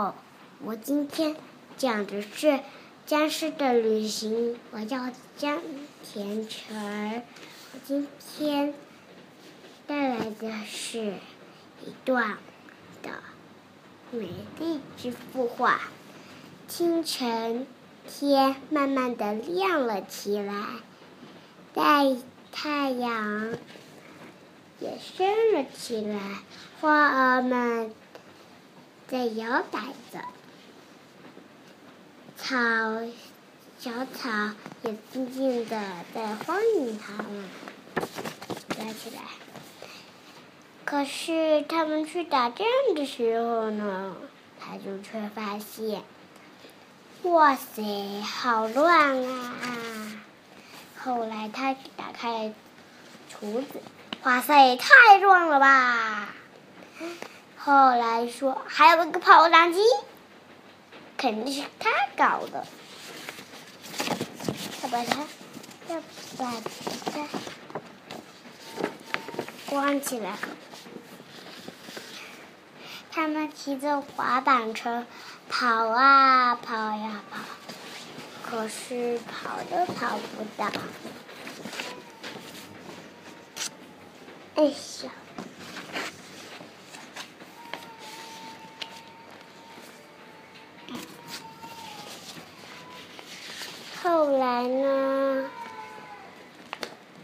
好，我今天讲的是《僵尸的旅行》，我叫江田成。我今天带来的是一段的美丽之幅画。清晨，天慢慢的亮了起来，太太阳也升了起来，花儿们。在摇摆着，草小草也静静的在欢迎他们。站起来。可是他们去打仗的时候呢，他就却发现，哇塞，好乱啊！后来他打开厨子，哇塞，太乱了吧！后来说还有一个跑蛋机，肯定是他搞的。他把它，要把它关起来。他们骑着滑板车跑啊跑呀跑，可是跑都跑不到。哎呀！后来呢？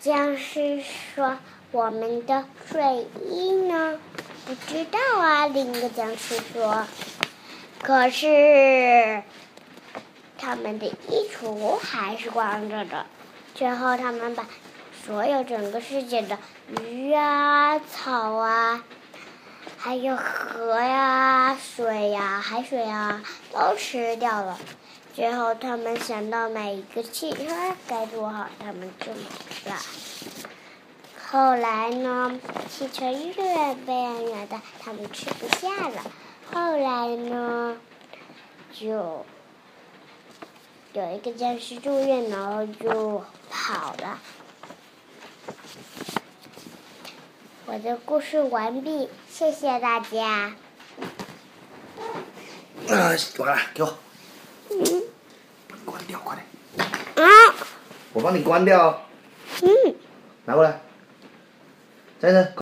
僵尸说：“我们的睡衣呢？”不知道啊。另一个僵尸说：“可是他们的衣橱还是光着的。”最后，他们把所有整个世界的鱼啊、草啊，还有河呀、水呀、海水啊，都吃掉了。最后，他们想到买一个汽车该多好，他们就买了。后来呢，汽车越变越大，他们吃不下了。后来呢，就有一个僵尸住院，然后就跑了。我的故事完毕，谢谢大家。啊，完了，给我。掉，快点！啊！我帮你关掉。嗯。拿过来。先生。